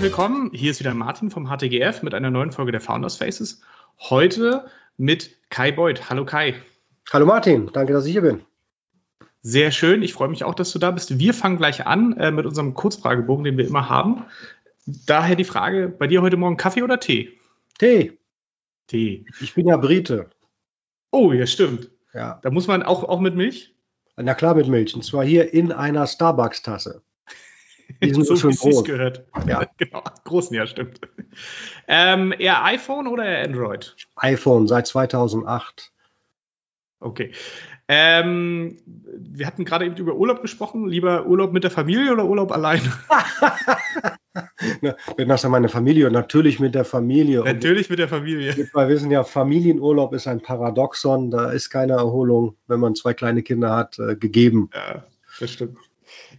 Herzlich willkommen. Hier ist wieder Martin vom HTGF mit einer neuen Folge der Founders Faces. Heute mit Kai Beuth. Hallo Kai. Hallo Martin, danke, dass ich hier bin. Sehr schön. Ich freue mich auch, dass du da bist. Wir fangen gleich an äh, mit unserem Kurzfragebogen, den wir immer haben. Daher die Frage: Bei dir heute Morgen Kaffee oder Tee? Tee. Tee. Ich bin ja Brite. Oh, ja, stimmt. Ja. Da muss man auch, auch mit Milch? Na klar, mit Milch. Und zwar hier in einer Starbucks-Tasse. Die sind so schön groß. gehört. Ja. genau. Großen, ja, stimmt. Ähm, eher iPhone oder eher Android? iPhone seit 2008. Okay. Ähm, wir hatten gerade eben über Urlaub gesprochen. Lieber Urlaub mit der Familie oder Urlaub allein? Wenn das ja meine Familie und natürlich mit der Familie. Natürlich und mit der Familie. Wir wissen ja, Familienurlaub ist ein Paradoxon. Da ist keine Erholung, wenn man zwei kleine Kinder hat, äh, gegeben. Ja, das stimmt.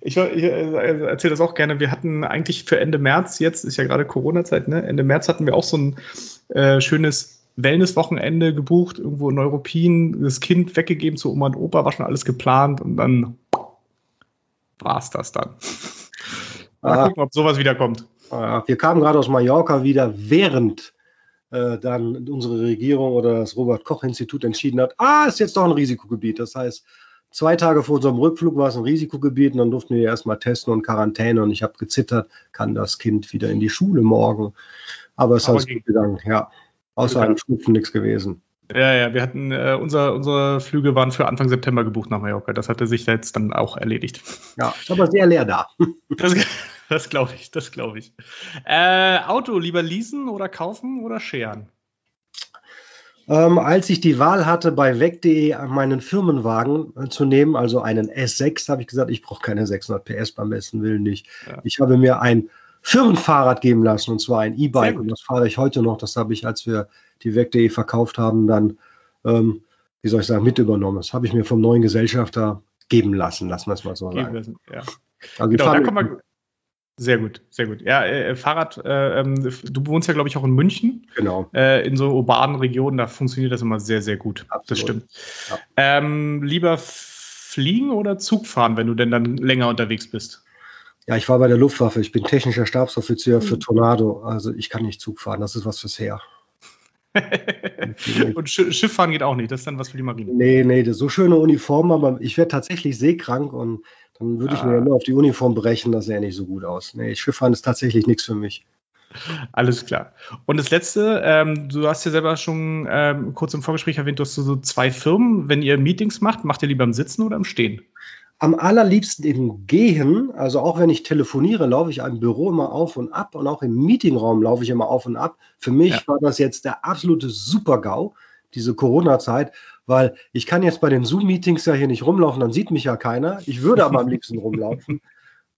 Ich, ich äh, erzähle das auch gerne. Wir hatten eigentlich für Ende März, jetzt ist ja gerade Corona-Zeit, ne? Ende März hatten wir auch so ein äh, schönes Wellness-Wochenende gebucht, irgendwo in Neuruppin, das Kind weggegeben zu Oma und Opa, war schon alles geplant und dann war es das dann. Mal ah, gucken, ob sowas wiederkommt. Ah, wir kamen gerade aus Mallorca wieder, während äh, dann unsere Regierung oder das Robert-Koch-Institut entschieden hat, ah, ist jetzt doch ein Risikogebiet. Das heißt, zwei Tage vor unserem Rückflug war es ein Risikogebiet und dann durften wir erstmal testen und Quarantäne und ich habe gezittert, kann das Kind wieder in die Schule morgen. Aber es ist gut gegangen, ja. Außer einem Schnupfen nichts gewesen. Ja, ja, wir hatten, äh, unser, unsere Flüge waren für Anfang September gebucht nach Mallorca. Das hatte sich jetzt dann auch erledigt. Ja, ist aber sehr leer da. Das, das glaube ich, das glaube ich. Äh, Auto lieber leasen oder kaufen oder scheren? Ähm, als ich die Wahl hatte, bei weg.de meinen Firmenwagen äh, zu nehmen, also einen S6, habe ich gesagt, ich brauche keine 600 PS beim besten Willen nicht. Ja. Ich habe mir ein Firmenfahrrad geben lassen, und zwar ein E-Bike. Und das fahre ich heute noch. Das habe ich, als wir die Weg.de verkauft haben, dann, ähm, wie soll ich sagen, mit übernommen. Das habe ich mir vom neuen Gesellschafter geben lassen, lassen wir es mal so sagen. Lassen, ja. Also genau, da kann man, sehr gut, sehr gut. Ja, äh, Fahrrad, äh, ähm, du wohnst ja, glaube ich, auch in München. Genau. Äh, in so urbanen Regionen, da funktioniert das immer sehr, sehr gut. Absolut. Das stimmt. Ja. Ähm, lieber fliegen oder Zug fahren, wenn du denn dann länger unterwegs bist? Ja, ich war bei der Luftwaffe. Ich bin technischer Stabsoffizier mhm. für Tornado. Also ich kann nicht Zug fahren. Das ist was fürs Heer. Und Schiff fahren geht auch nicht. Das ist dann was für die Marine. Nee, nee, so schöne Uniform, aber ich werde tatsächlich seekrank und dann würde ich ah. mir ja nur auf die Uniform brechen. Das sähe nicht so gut aus. Nee, Schifffahren ist tatsächlich nichts für mich. Alles klar. Und das letzte, ähm, du hast ja selber schon ähm, kurz im Vorgespräch erwähnt, du hast so zwei Firmen. Wenn ihr Meetings macht, macht ihr lieber im Sitzen oder im Stehen? am allerliebsten im Gehen, also auch wenn ich telefoniere, laufe ich im Büro immer auf und ab und auch im Meetingraum laufe ich immer auf und ab. Für mich ja. war das jetzt der absolute Super-GAU, diese Corona-Zeit, weil ich kann jetzt bei den Zoom-Meetings ja hier nicht rumlaufen, dann sieht mich ja keiner. Ich würde aber am liebsten rumlaufen.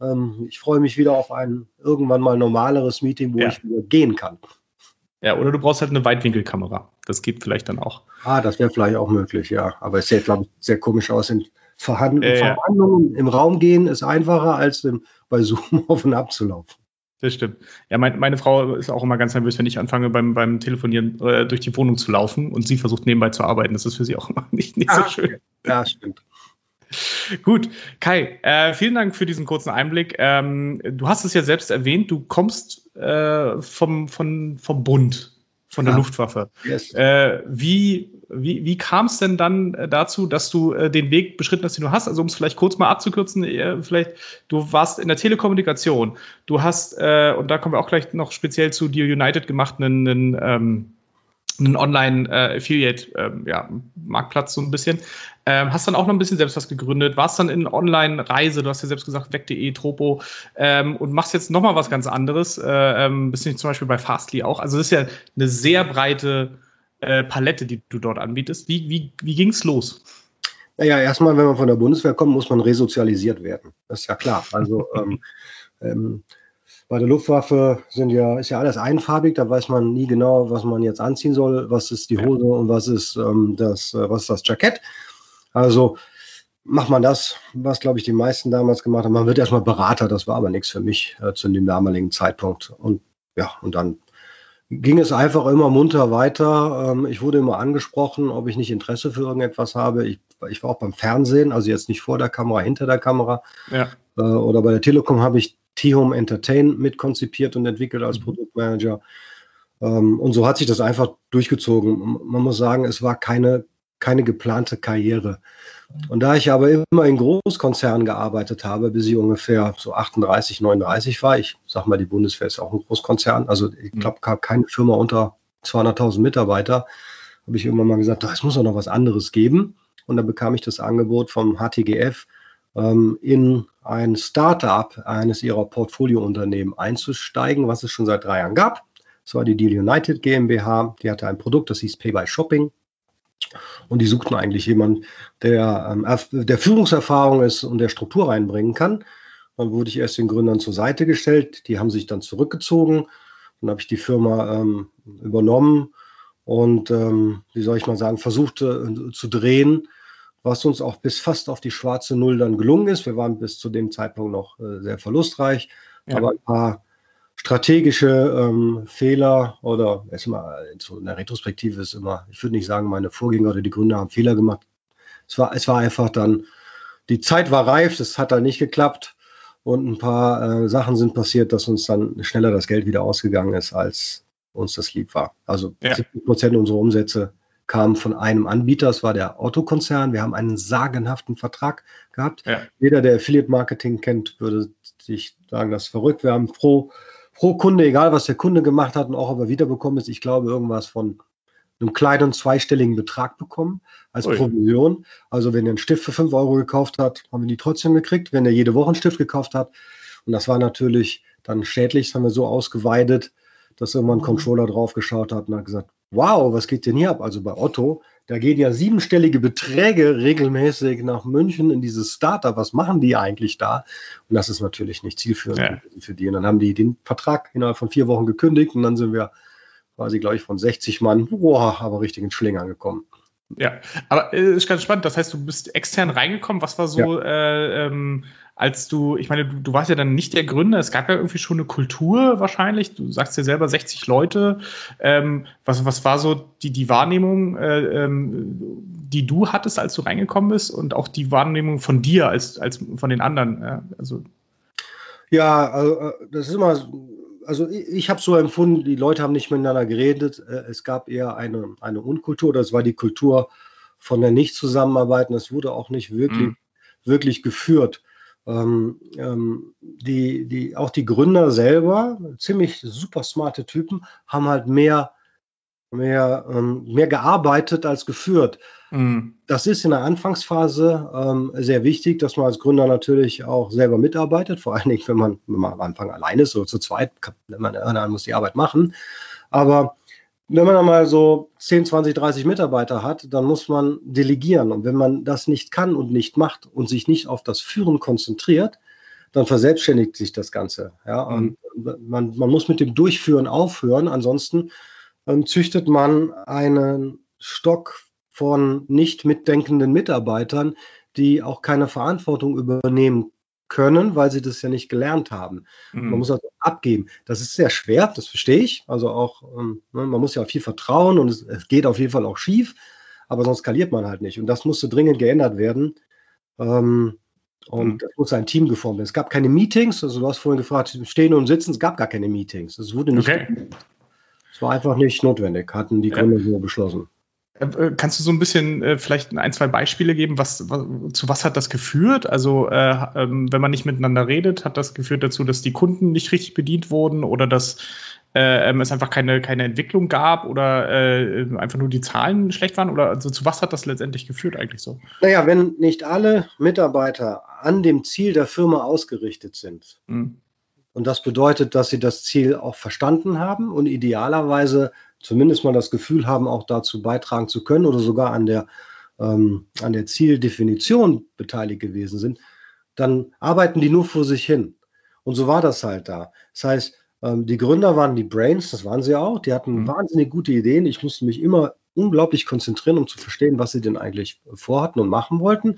Ähm, ich freue mich wieder auf ein irgendwann mal normaleres Meeting, wo ja. ich wieder gehen kann. Ja, oder du brauchst halt eine Weitwinkelkamera. Das geht vielleicht dann auch. Ah, das wäre vielleicht auch möglich, ja. Aber es sieht, glaube ich, sehr komisch aus in Verhand äh, Verhandlungen im Raum gehen ist einfacher, als im, bei Zoom auf und ab zu laufen. Das stimmt. Ja, mein, meine Frau ist auch immer ganz nervös, wenn ich anfange, beim, beim Telefonieren äh, durch die Wohnung zu laufen und sie versucht nebenbei zu arbeiten. Das ist für sie auch immer nicht, nicht ah, so schön. Ja, stimmt. Gut, Kai, äh, vielen Dank für diesen kurzen Einblick. Ähm, du hast es ja selbst erwähnt, du kommst äh, vom, von, vom Bund, von der ja. Luftwaffe. Yes. Äh, wie wie, wie kam es denn dann äh, dazu, dass du äh, den Weg beschritten hast, den du hast? Also um es vielleicht kurz mal abzukürzen, äh, vielleicht, du warst in der Telekommunikation, du hast, äh, und da kommen wir auch gleich noch speziell zu dir United gemacht, einen, einen, ähm, einen Online-Affiliate-Marktplatz äh, ja, so ein bisschen. Ähm, hast dann auch noch ein bisschen selbst was gegründet, warst dann in Online-Reise, du hast ja selbst gesagt, weg.de, Tropo ähm, und machst jetzt nochmal was ganz anderes, äh, ähm, bist nicht zum Beispiel bei Fastly auch. Also das ist ja eine sehr breite äh, Palette, die du dort anbietest. Wie, wie, wie ging es los? Naja, erstmal, wenn man von der Bundeswehr kommt, muss man resozialisiert werden. Das ist ja klar. Also ähm, ähm, bei der Luftwaffe sind ja, ist ja alles einfarbig, da weiß man nie genau, was man jetzt anziehen soll, was ist die Hose und was ist ähm, das, äh, was ist das Jackett. Also macht man das, was glaube ich die meisten damals gemacht haben. Man wird erstmal Berater, das war aber nichts für mich äh, zu dem damaligen Zeitpunkt. Und ja, und dann ging es einfach immer munter weiter. Ähm, ich wurde immer angesprochen, ob ich nicht Interesse für irgendetwas habe. Ich, ich war auch beim Fernsehen, also jetzt nicht vor der Kamera, hinter der Kamera. Ja. Äh, oder bei der Telekom habe ich T-Home Entertain mitkonzipiert und entwickelt als mhm. Produktmanager. Ähm, und so hat sich das einfach durchgezogen. Man muss sagen, es war keine, keine geplante Karriere. Und da ich aber immer in Großkonzernen gearbeitet habe, bis ich ungefähr so 38, 39 war, ich sag mal, die Bundeswehr ist auch ein Großkonzern, also ich glaube, keine Firma unter 200.000 Mitarbeiter, habe ich irgendwann mal gesagt, es muss doch noch was anderes geben. Und dann bekam ich das Angebot vom HTGF, ähm, in ein Startup eines ihrer Portfoliounternehmen einzusteigen, was es schon seit drei Jahren gab. Das war die Deal United GmbH. Die hatte ein Produkt, das hieß Pay by Shopping. Und die suchten eigentlich jemanden, der, ähm, der Führungserfahrung ist und der Struktur reinbringen kann. Dann wurde ich erst den Gründern zur Seite gestellt. Die haben sich dann zurückgezogen. Dann habe ich die Firma ähm, übernommen und, ähm, wie soll ich mal sagen, versucht äh, zu drehen, was uns auch bis fast auf die schwarze Null dann gelungen ist. Wir waren bis zu dem Zeitpunkt noch äh, sehr verlustreich, ja. aber ein paar strategische ähm, Fehler oder erstmal in der Retrospektive ist immer, ich würde nicht sagen, meine Vorgänger oder die Gründer haben Fehler gemacht. Es war, es war einfach dann, die Zeit war reif, das hat dann nicht geklappt und ein paar äh, Sachen sind passiert, dass uns dann schneller das Geld wieder ausgegangen ist, als uns das lieb war. Also ja. 70 Prozent unserer Umsätze kamen von einem Anbieter, das war der Autokonzern. Wir haben einen sagenhaften Vertrag gehabt. Ja. Jeder, der Affiliate Marketing kennt, würde sich sagen, das ist verrückt. Wir haben pro pro Kunde, egal was der Kunde gemacht hat und auch ob er wiederbekommen ist, ich glaube irgendwas von einem kleinen zweistelligen Betrag bekommen als Ui. Provision. Also wenn er einen Stift für 5 Euro gekauft hat, haben wir die trotzdem gekriegt. Wenn er jede Woche einen Stift gekauft hat, und das war natürlich dann schädlich, das haben wir so ausgeweidet, dass irgendwann ein mhm. Controller drauf geschaut hat und hat gesagt, wow, was geht denn hier ab? Also bei Otto da gehen ja siebenstellige Beträge regelmäßig nach München in dieses Startup. Was machen die eigentlich da? Und das ist natürlich nicht zielführend ja. für die. Und dann haben die den Vertrag innerhalb von vier Wochen gekündigt und dann sind wir quasi, glaube ich, von 60 Mann, boah, aber richtig in Schlingern gekommen. Ja, aber äh, ist ganz spannend. Das heißt, du bist extern reingekommen. Was war so ja. äh, ähm, als du, ich meine, du, du, warst ja dann nicht der Gründer, es gab ja irgendwie schon eine Kultur wahrscheinlich, du sagst ja selber 60 Leute. Ähm, was, was war so die, die Wahrnehmung, äh, ähm, die du hattest, als du reingekommen bist und auch die Wahrnehmung von dir als, als von den anderen? Ja, also. ja, also, äh, das ist immer, also ich, ich habe so empfunden, die Leute haben nicht miteinander geredet, äh, es gab eher eine, eine Unkultur, das war die Kultur von der Nicht-Zusammenarbeit und es wurde auch nicht wirklich, mhm. wirklich geführt ähm, ähm, die, die, auch die Gründer selber, ziemlich super smarte Typen, haben halt mehr, mehr, ähm, mehr gearbeitet als geführt. Mhm. Das ist in der Anfangsphase ähm, sehr wichtig, dass man als Gründer natürlich auch selber mitarbeitet, vor allen Dingen, wenn man, wenn man am Anfang allein ist oder zu zweit, wenn man, einer muss die Arbeit machen. Aber wenn man einmal so 10, 20, 30 Mitarbeiter hat, dann muss man delegieren. Und wenn man das nicht kann und nicht macht und sich nicht auf das Führen konzentriert, dann verselbstständigt sich das Ganze. Ja? Mhm. Und man, man muss mit dem Durchführen aufhören. Ansonsten ähm, züchtet man einen Stock von nicht mitdenkenden Mitarbeitern, die auch keine Verantwortung übernehmen können, weil sie das ja nicht gelernt haben. Mhm. Man muss also abgeben. Das ist sehr schwer, das verstehe ich. Also auch, ähm, ne, man muss ja viel vertrauen und es, es, geht auf jeden Fall auch schief, aber sonst skaliert man halt nicht. Und das musste dringend geändert werden. Ähm, und mhm. es muss ein Team geformt werden. Es gab keine Meetings, also du hast vorhin gefragt, stehen und sitzen, es gab gar keine Meetings. Es wurde nicht. Okay. Es war einfach nicht notwendig, hatten die Gründer ja. so beschlossen. Äh, äh, kannst du so ein bisschen äh, vielleicht ein, zwei Beispiele geben, was, was, zu was hat das geführt? Also äh, ähm, wenn man nicht miteinander redet, hat das geführt dazu, dass die Kunden nicht richtig bedient wurden oder dass äh, ähm, es einfach keine, keine Entwicklung gab oder äh, einfach nur die Zahlen schlecht waren? Oder also zu was hat das letztendlich geführt eigentlich so? Naja, wenn nicht alle Mitarbeiter an dem Ziel der Firma ausgerichtet sind, mhm. Und das bedeutet, dass sie das Ziel auch verstanden haben und idealerweise zumindest mal das Gefühl haben, auch dazu beitragen zu können oder sogar an der, ähm, an der Zieldefinition beteiligt gewesen sind, dann arbeiten die nur vor sich hin. Und so war das halt da. Das heißt, ähm, die Gründer waren die Brains, das waren sie auch. Die hatten mhm. wahnsinnig gute Ideen. Ich musste mich immer unglaublich konzentrieren, um zu verstehen, was sie denn eigentlich vorhatten und machen wollten.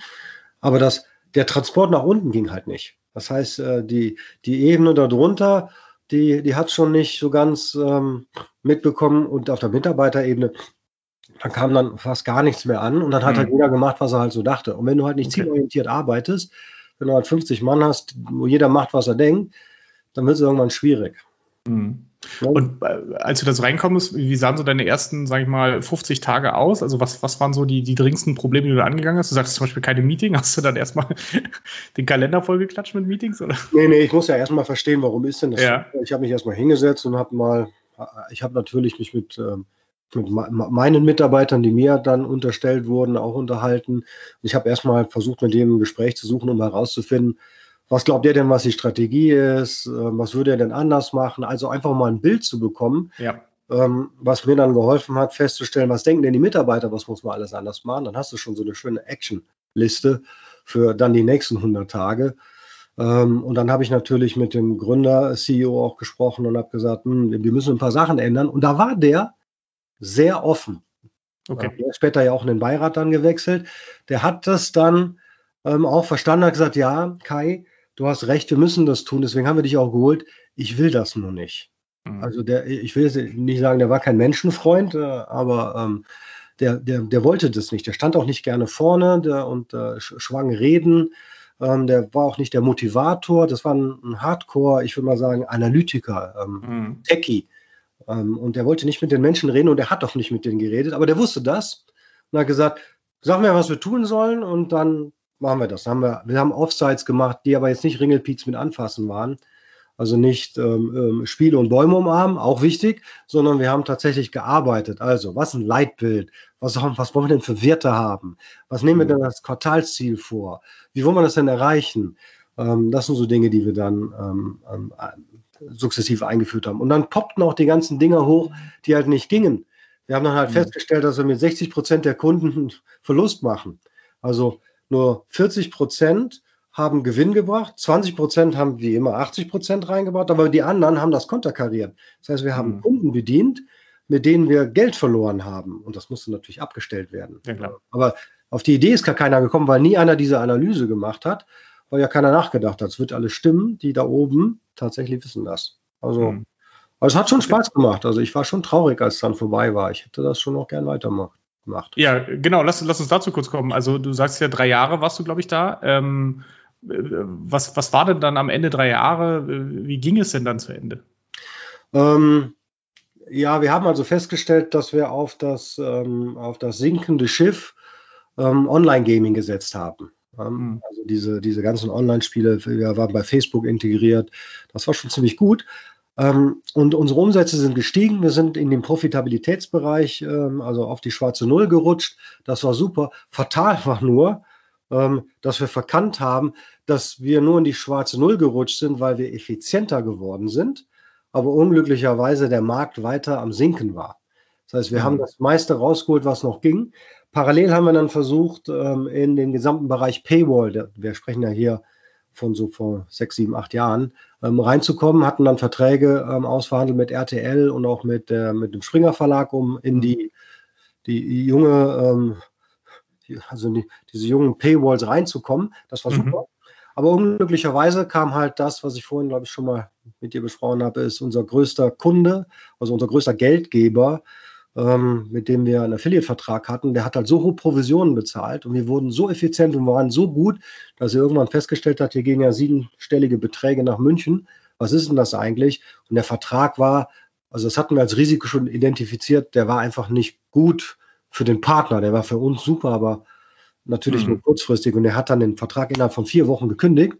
Aber das, der Transport nach unten ging halt nicht. Das heißt, äh, die, die Ebene darunter die, die hat schon nicht so ganz ähm, mitbekommen und auf der Mitarbeiterebene, da kam dann fast gar nichts mehr an und dann hat halt mhm. halt jeder gemacht, was er halt so dachte. Und wenn du halt nicht okay. zielorientiert arbeitest, wenn du halt 50 Mann hast, wo jeder macht, was er denkt, dann wird es irgendwann schwierig. Mhm. Und äh, als du das reinkommst, wie sahen so deine ersten, sag ich mal, 50 Tage aus? Also was, was waren so die, die dringendsten Probleme, die du angegangen hast? Du sagst zum Beispiel keine Meeting. Hast du dann erstmal den Kalender vollgeklatscht mit Meetings? Oder? Nee, nee, ich muss ja erstmal verstehen, warum ist denn das? Ja. Ich habe mich erstmal hingesetzt und habe mal, ich habe natürlich mich mit, ähm, mit meinen Mitarbeitern, die mir dann unterstellt wurden, auch unterhalten. Ich habe erstmal versucht, mit dem ein Gespräch zu suchen, um herauszufinden, was glaubt ihr denn, was die Strategie ist? Ähm, was würde er denn anders machen? Also einfach mal ein Bild zu bekommen, ja. ähm, was mir dann geholfen hat, festzustellen, was denken denn die Mitarbeiter, was muss man alles anders machen? Dann hast du schon so eine schöne Action-Liste für dann die nächsten 100 Tage. Ähm, und dann habe ich natürlich mit dem Gründer, CEO auch gesprochen und habe gesagt, hm, wir müssen ein paar Sachen ändern. Und da war der sehr offen. Okay. Der ist später ja auch in den Beirat dann gewechselt. Der hat das dann ähm, auch verstanden, hat gesagt, ja, Kai, du hast recht, wir müssen das tun, deswegen haben wir dich auch geholt. Ich will das nur nicht. Mhm. Also der, ich will jetzt nicht sagen, der war kein Menschenfreund, äh, aber ähm, der, der, der wollte das nicht. Der stand auch nicht gerne vorne der, und äh, schwang Reden. Ähm, der war auch nicht der Motivator. Das war ein, ein Hardcore, ich würde mal sagen, Analytiker, ähm, mhm. Techie. Ähm, und der wollte nicht mit den Menschen reden und er hat auch nicht mit denen geredet, aber der wusste das und hat gesagt, sag mir, was wir tun sollen und dann machen wir das. Haben wir, wir haben Offsites gemacht, die aber jetzt nicht Ringelpieks mit anfassen waren. Also nicht ähm, ähm, Spiele und Bäume umarmen, auch wichtig, sondern wir haben tatsächlich gearbeitet. Also, was ein Leitbild? Was, was wollen wir denn für Werte haben? Was nehmen wir denn als Quartalsziel vor? Wie wollen wir das denn erreichen? Ähm, das sind so Dinge, die wir dann ähm, ähm, sukzessive eingeführt haben. Und dann poppten auch die ganzen Dinge hoch, die halt nicht gingen. Wir haben dann halt mhm. festgestellt, dass wir mit 60 Prozent der Kunden Verlust machen. Also nur 40 Prozent haben Gewinn gebracht, 20 Prozent haben wie immer 80 Prozent reingebracht, aber die anderen haben das konterkariert. Das heißt, wir haben mhm. Kunden bedient, mit denen wir Geld verloren haben. Und das musste natürlich abgestellt werden. Ja, aber auf die Idee ist gar keiner gekommen, weil nie einer diese Analyse gemacht hat, weil ja keiner nachgedacht hat. Es wird alles stimmen, die da oben tatsächlich wissen das. Also, mhm. also es hat schon Spaß gemacht. Also ich war schon traurig, als es dann vorbei war. Ich hätte das schon noch gern weitermacht gemacht. Ja, genau, lass, lass uns dazu kurz kommen. Also du sagst ja, drei Jahre warst du, glaube ich, da. Ähm, was, was war denn dann am Ende drei Jahre? Wie ging es denn dann zu Ende? Ähm, ja, wir haben also festgestellt, dass wir auf das, ähm, auf das sinkende Schiff ähm, Online-Gaming gesetzt haben. Mhm. Also diese, diese ganzen Online-Spiele, wir waren bei Facebook integriert. Das war schon ziemlich gut. Ähm, und unsere Umsätze sind gestiegen. Wir sind in den Profitabilitätsbereich, ähm, also auf die schwarze Null gerutscht. Das war super. Fatal war nur, ähm, dass wir verkannt haben, dass wir nur in die schwarze Null gerutscht sind, weil wir effizienter geworden sind, aber unglücklicherweise der Markt weiter am Sinken war. Das heißt, wir haben das meiste rausgeholt, was noch ging. Parallel haben wir dann versucht, in den gesamten Bereich Paywall, wir sprechen ja hier von so vor sechs, sieben, acht Jahren, ähm, reinzukommen, hatten dann Verträge ähm, ausverhandelt mit RTL und auch mit, äh, mit dem Springer Verlag, um in die, die junge, ähm, die, also die, diese jungen Paywalls reinzukommen. Das war mhm. super. Aber unglücklicherweise kam halt das, was ich vorhin, glaube ich, schon mal mit dir besprochen habe, ist unser größter Kunde, also unser größter Geldgeber, ähm, mit dem wir einen Affiliate-Vertrag hatten, der hat halt so hohe Provisionen bezahlt und wir wurden so effizient und waren so gut, dass er irgendwann festgestellt hat, hier gehen ja siebenstellige Beträge nach München. Was ist denn das eigentlich? Und der Vertrag war, also das hatten wir als Risiko schon identifiziert, der war einfach nicht gut für den Partner. Der war für uns super, aber natürlich mhm. nur kurzfristig. Und er hat dann den Vertrag innerhalb von vier Wochen gekündigt.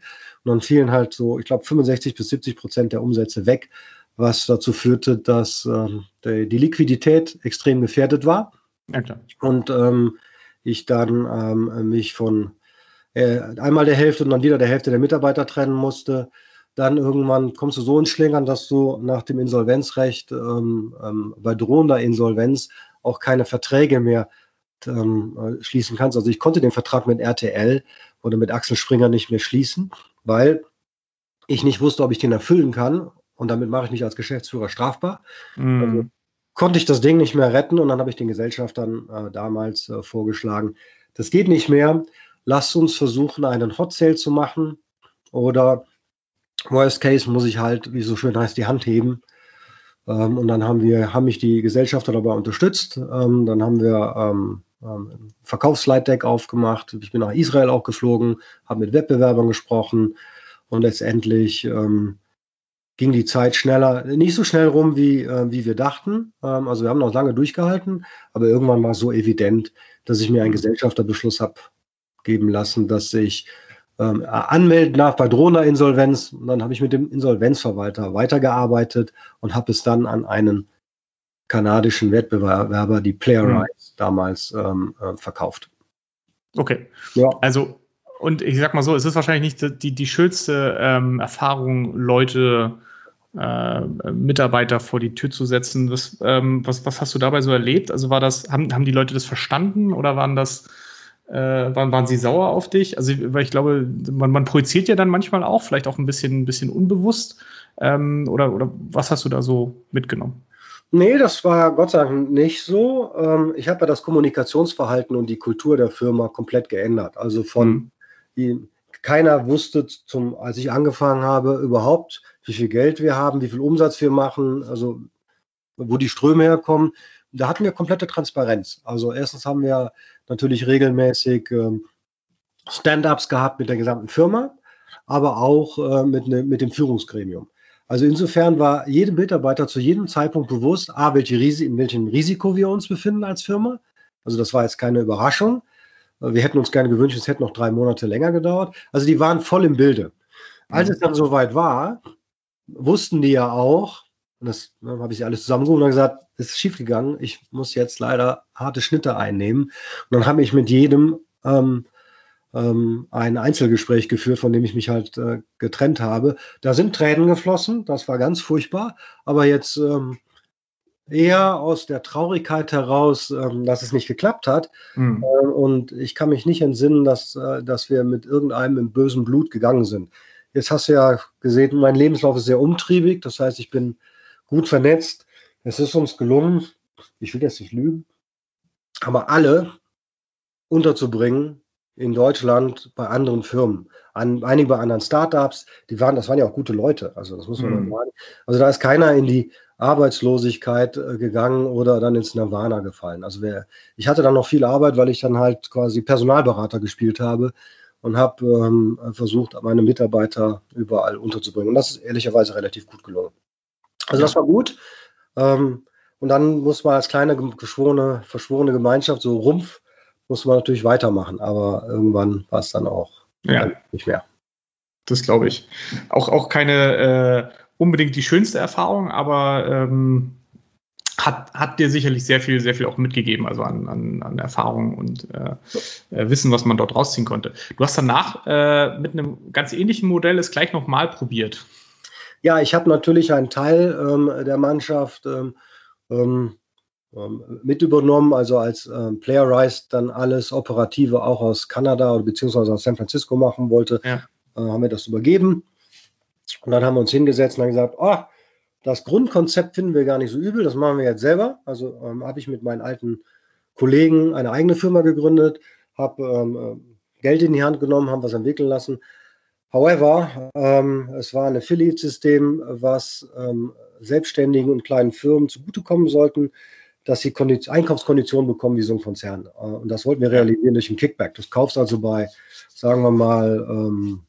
Und dann fielen halt so, ich glaube, 65 bis 70 Prozent der Umsätze weg was dazu führte, dass ähm, die, die, Liquidität extrem gefährdet war. Ja, und ähm, ich dann ähm, mich von äh, einmal der Hälfte und dann wieder der Hälfte der Mitarbeiter trennen musste. Dann irgendwann kommst du so ins Schlingern, dass du nach dem Insolvenzrecht ähm, ähm, bei drohender Insolvenz auch keine Verträge mehr ähm, schließen kannst. Also ich konnte den Vertrag mit RTL oder mit Axel Springer nicht mehr schließen, weil ich nicht wusste, ob ich den erfüllen kann und damit mache ich mich als Geschäftsführer strafbar. Mm. Also konnte ich das Ding nicht mehr retten und dann habe ich den Gesellschaftern äh, damals äh, vorgeschlagen, das geht nicht mehr, lasst uns versuchen, einen Hot Sale zu machen oder Worst Case muss ich halt, wie so schön heißt, die Hand heben. Ähm, und dann haben wir, haben mich die Gesellschafter dabei unterstützt. Ähm, dann haben wir ähm, ähm, Verkaufsleitdeck aufgemacht. Ich bin nach Israel auch geflogen, habe mit Wettbewerbern gesprochen und letztendlich ähm, ging die Zeit schneller, nicht so schnell rum, wie, äh, wie wir dachten. Ähm, also wir haben noch lange durchgehalten, aber irgendwann war es so evident, dass ich mir einen Gesellschafterbeschluss habe geben lassen, dass ich ähm, anmelden darf bei Drohner Insolvenz. Und dann habe ich mit dem Insolvenzverwalter weitergearbeitet und habe es dann an einen kanadischen Wettbewerber, die Player mhm. Rights, mhm. damals ähm, äh, verkauft. Okay. Ja. Also, und ich sag mal so, es ist wahrscheinlich nicht die, die schönste ähm, Erfahrung, Leute, äh, Mitarbeiter vor die Tür zu setzen. Was, ähm, was, was hast du dabei so erlebt? Also war das, haben, haben die Leute das verstanden oder waren das äh, waren, waren sie sauer auf dich? Also, weil ich glaube, man, man projiziert ja dann manchmal auch, vielleicht auch ein bisschen, ein bisschen unbewusst. Ähm, oder, oder was hast du da so mitgenommen? Nee, das war Gott sei Dank nicht so. Ähm, ich habe ja das Kommunikationsverhalten und die Kultur der Firma komplett geändert. Also von mhm. Die, keiner wusste zum, als ich angefangen habe, überhaupt, wie viel Geld wir haben, wie viel Umsatz wir machen, also wo die Ströme herkommen. Da hatten wir komplette Transparenz. Also erstens haben wir natürlich regelmäßig ähm, Stand-ups gehabt mit der gesamten Firma, aber auch äh, mit, ne, mit dem Führungsgremium. Also insofern war jedem Mitarbeiter zu jedem Zeitpunkt bewusst, a, welche Risi in welchem Risiko wir uns befinden als Firma. Also das war jetzt keine Überraschung. Wir hätten uns gerne gewünscht, es hätte noch drei Monate länger gedauert. Also die waren voll im Bilde. Als es dann soweit war, wussten die ja auch, und das dann habe ich alles zusammengerufen und gesagt, es ist schiefgegangen, ich muss jetzt leider harte Schnitte einnehmen. Und dann habe ich mit jedem ähm, ähm, ein Einzelgespräch geführt, von dem ich mich halt äh, getrennt habe. Da sind Tränen geflossen, das war ganz furchtbar, aber jetzt ähm, eher aus der Traurigkeit heraus, ähm, dass es nicht geklappt hat. Mhm. Und ich kann mich nicht entsinnen, dass, äh, dass wir mit irgendeinem im bösen Blut gegangen sind. Jetzt hast du ja gesehen, mein Lebenslauf ist sehr umtriebig, das heißt, ich bin gut vernetzt. Es ist uns gelungen, ich will jetzt nicht lügen, aber alle unterzubringen, in Deutschland bei anderen Firmen, an, einige bei anderen Startups, die waren, das waren ja auch gute Leute, also das muss man mhm. sagen. Also da ist keiner in die Arbeitslosigkeit äh, gegangen oder dann ins Nirvana gefallen. Also wer, ich hatte dann noch viel Arbeit, weil ich dann halt quasi Personalberater gespielt habe und habe ähm, versucht, meine Mitarbeiter überall unterzubringen. Und das ist ehrlicherweise relativ gut gelungen. Also das war gut. Ähm, und dann muss man als kleine geschworene, verschworene Gemeinschaft so Rumpf muss man natürlich weitermachen, aber irgendwann war es dann auch ja. nicht mehr. Das glaube ich. Auch, auch keine äh, unbedingt die schönste Erfahrung, aber ähm, hat, hat dir sicherlich sehr viel, sehr viel auch mitgegeben, also an, an, an Erfahrung und äh, äh, Wissen, was man dort rausziehen konnte. Du hast danach äh, mit einem ganz ähnlichen Modell es gleich nochmal probiert. Ja, ich habe natürlich einen Teil ähm, der Mannschaft ähm ähm, mit übernommen, also als ähm, Player Rise dann alles Operative auch aus Kanada oder beziehungsweise aus San Francisco machen wollte, ja. äh, haben wir das übergeben. Und dann haben wir uns hingesetzt und haben gesagt, oh, das Grundkonzept finden wir gar nicht so übel, das machen wir jetzt selber. Also ähm, habe ich mit meinen alten Kollegen eine eigene Firma gegründet, habe ähm, äh, Geld in die Hand genommen, haben was entwickeln lassen. However, ähm, es war ein Affiliate-System, was ähm, Selbstständigen und kleinen Firmen zugutekommen sollten dass sie Einkaufskonditionen bekommen wie so ein Konzern. Äh, und das wollten wir realisieren durch ein Kickback. Du kaufst also bei, sagen wir mal, ähm,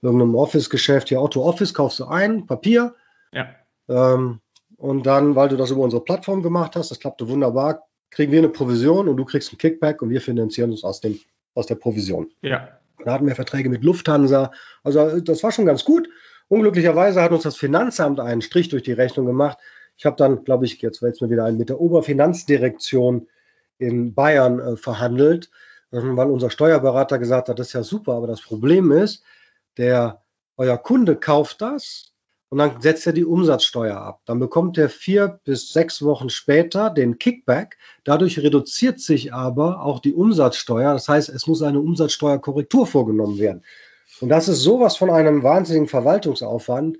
irgendeinem Office-Geschäft, hier Auto Office, kaufst du ein, Papier. Ja. Ähm, und dann, weil du das über unsere Plattform gemacht hast, das klappte wunderbar, kriegen wir eine Provision und du kriegst ein Kickback und wir finanzieren uns aus, dem, aus der Provision. Ja. Da hatten wir Verträge mit Lufthansa. Also das war schon ganz gut. Unglücklicherweise hat uns das Finanzamt einen Strich durch die Rechnung gemacht, ich habe dann, glaube ich, jetzt fällt es mir wieder ein, mit der Oberfinanzdirektion in Bayern äh, verhandelt, äh, weil unser Steuerberater gesagt hat, das ist ja super, aber das Problem ist, der euer Kunde kauft das und dann setzt er die Umsatzsteuer ab. Dann bekommt er vier bis sechs Wochen später den Kickback. Dadurch reduziert sich aber auch die Umsatzsteuer. Das heißt, es muss eine Umsatzsteuerkorrektur vorgenommen werden. Und das ist sowas von einem wahnsinnigen Verwaltungsaufwand,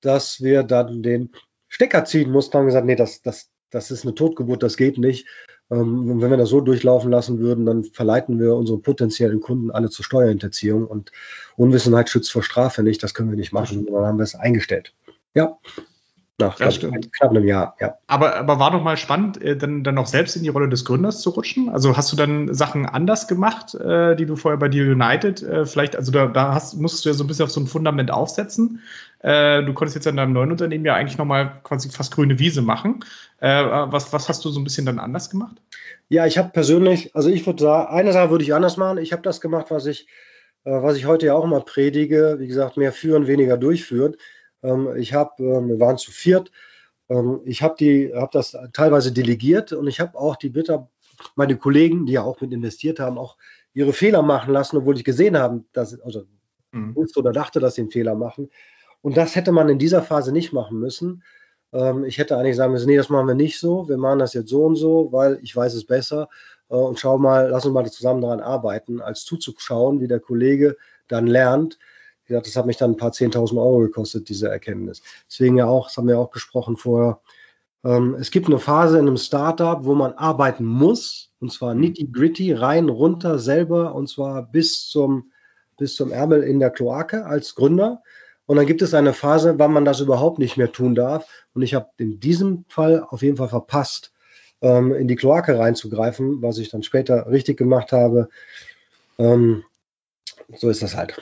dass wir dann den Stecker ziehen mussten, haben gesagt, nee, das, das, das ist eine Totgeburt, das geht nicht. Ähm, wenn wir das so durchlaufen lassen würden, dann verleiten wir unsere potenziellen Kunden alle zur Steuerhinterziehung und Unwissenheit schützt vor Strafe nicht, das können wir nicht machen. Und dann haben wir es eingestellt. Ja. Nach das stimmt. knapp einem Jahr, ja. Aber, aber war doch mal spannend, äh, dann, dann noch selbst in die Rolle des Gründers zu rutschen. Also hast du dann Sachen anders gemacht, äh, die du vorher bei dir United äh, vielleicht, also da, da hast, musstest du ja so ein bisschen auf so ein Fundament aufsetzen. Du konntest jetzt in deinem neuen Unternehmen ja eigentlich nochmal quasi fast grüne Wiese machen. Was, was hast du so ein bisschen dann anders gemacht? Ja, ich habe persönlich, also ich würde sagen, eine Sache würde ich anders machen. Ich habe das gemacht, was ich, was ich heute ja auch immer predige. Wie gesagt, mehr führen, weniger durchführen. Ähm, ich habe, ähm, wir waren zu viert. Ähm, ich habe die, habe das teilweise delegiert und ich habe auch die Bitter, meine Kollegen, die ja auch mit investiert haben, auch ihre Fehler machen lassen, obwohl ich gesehen habe, dass, also mhm. wusste oder dachte, dass sie einen Fehler machen. Und das hätte man in dieser Phase nicht machen müssen. Ähm, ich hätte eigentlich sagen müssen, nee, das machen wir nicht so. Wir machen das jetzt so und so, weil ich weiß es besser. Äh, und schau mal, lass uns mal zusammen daran arbeiten, als zuzuschauen, wie der Kollege dann lernt. Gesagt, das hat mich dann ein paar 10.000 Euro gekostet, diese Erkenntnis. Deswegen ja auch, das haben wir auch gesprochen vorher, ähm, es gibt eine Phase in einem Startup, wo man arbeiten muss, und zwar nitty-gritty, rein, runter, selber, und zwar bis zum, bis zum Ärmel in der Kloake als Gründer. Und dann gibt es eine Phase, wann man das überhaupt nicht mehr tun darf. Und ich habe in diesem Fall auf jeden Fall verpasst, ähm, in die Kloake reinzugreifen, was ich dann später richtig gemacht habe. Ähm, so ist das halt.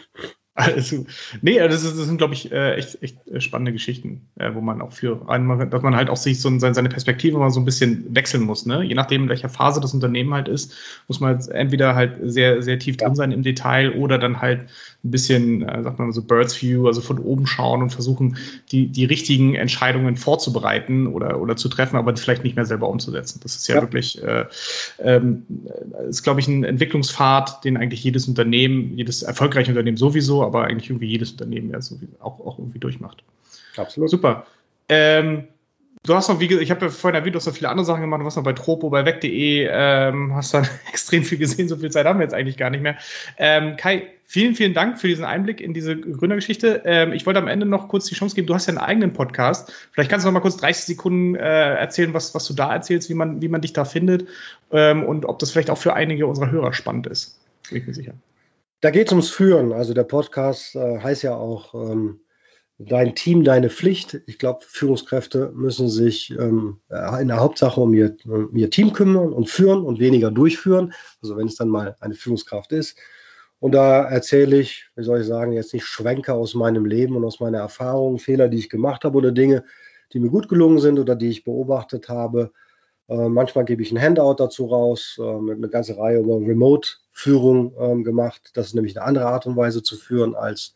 Also, nee, das, ist, das sind, glaube ich, äh, echt, echt äh, spannende Geschichten, äh, wo man auch für einen, dass man halt auch sich so seine Perspektive mal so ein bisschen wechseln muss. Ne? Je nachdem, in welcher Phase das Unternehmen halt ist, muss man halt entweder halt sehr, sehr tief drin sein im Detail oder dann halt ein bisschen, äh, sagt man so, Birds View, also von oben schauen und versuchen, die, die richtigen Entscheidungen vorzubereiten oder, oder zu treffen, aber vielleicht nicht mehr selber umzusetzen. Das ist ja, ja. wirklich, äh, ähm, ist, glaube ich, ein Entwicklungspfad, den eigentlich jedes Unternehmen, jedes erfolgreiche Unternehmen sowieso, aber eigentlich irgendwie jedes Unternehmen ja so auch, auch irgendwie durchmacht. Absolut. Super. Ähm, du hast noch, wie gesagt, ich habe ja vorhin erwähnt, du hast noch viele andere Sachen gemacht, du warst noch bei Tropo, bei weg.de, ähm, hast dann extrem viel gesehen, so viel Zeit haben wir jetzt eigentlich gar nicht mehr. Ähm, Kai, vielen, vielen Dank für diesen Einblick in diese Gründergeschichte. Ähm, ich wollte am Ende noch kurz die Chance geben, du hast ja einen eigenen Podcast. Vielleicht kannst du noch mal kurz 30 Sekunden äh, erzählen, was, was du da erzählst, wie man, wie man dich da findet ähm, und ob das vielleicht auch für einige unserer Hörer spannend ist. Bin ich mir sicher. Da geht es ums Führen. Also der Podcast äh, heißt ja auch ähm, Dein Team, deine Pflicht. Ich glaube, Führungskräfte müssen sich ähm, in der Hauptsache um ihr, um ihr Team kümmern und führen und weniger durchführen. Also wenn es dann mal eine Führungskraft ist. Und da erzähle ich, wie soll ich sagen, jetzt nicht Schwenker aus meinem Leben und aus meiner Erfahrung, Fehler, die ich gemacht habe oder Dinge, die mir gut gelungen sind oder die ich beobachtet habe. Äh, manchmal gebe ich ein Handout dazu raus, äh, mit einer ganzen Reihe über Remote-Führung äh, gemacht. Das ist nämlich eine andere Art und Weise zu führen, als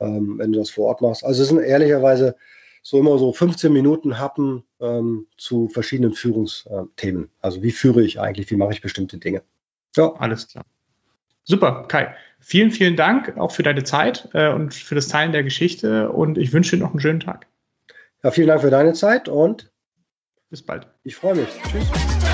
ähm, wenn du das vor Ort machst. Also es sind ehrlicherweise so immer so 15 Minuten Happen ähm, zu verschiedenen Führungsthemen. Also wie führe ich eigentlich, wie mache ich bestimmte Dinge. Ja, alles klar. Super, Kai. Vielen, vielen Dank auch für deine Zeit äh, und für das Teilen der Geschichte und ich wünsche dir noch einen schönen Tag. Ja, vielen Dank für deine Zeit und bis bald. Ich freue mich. Tschüss.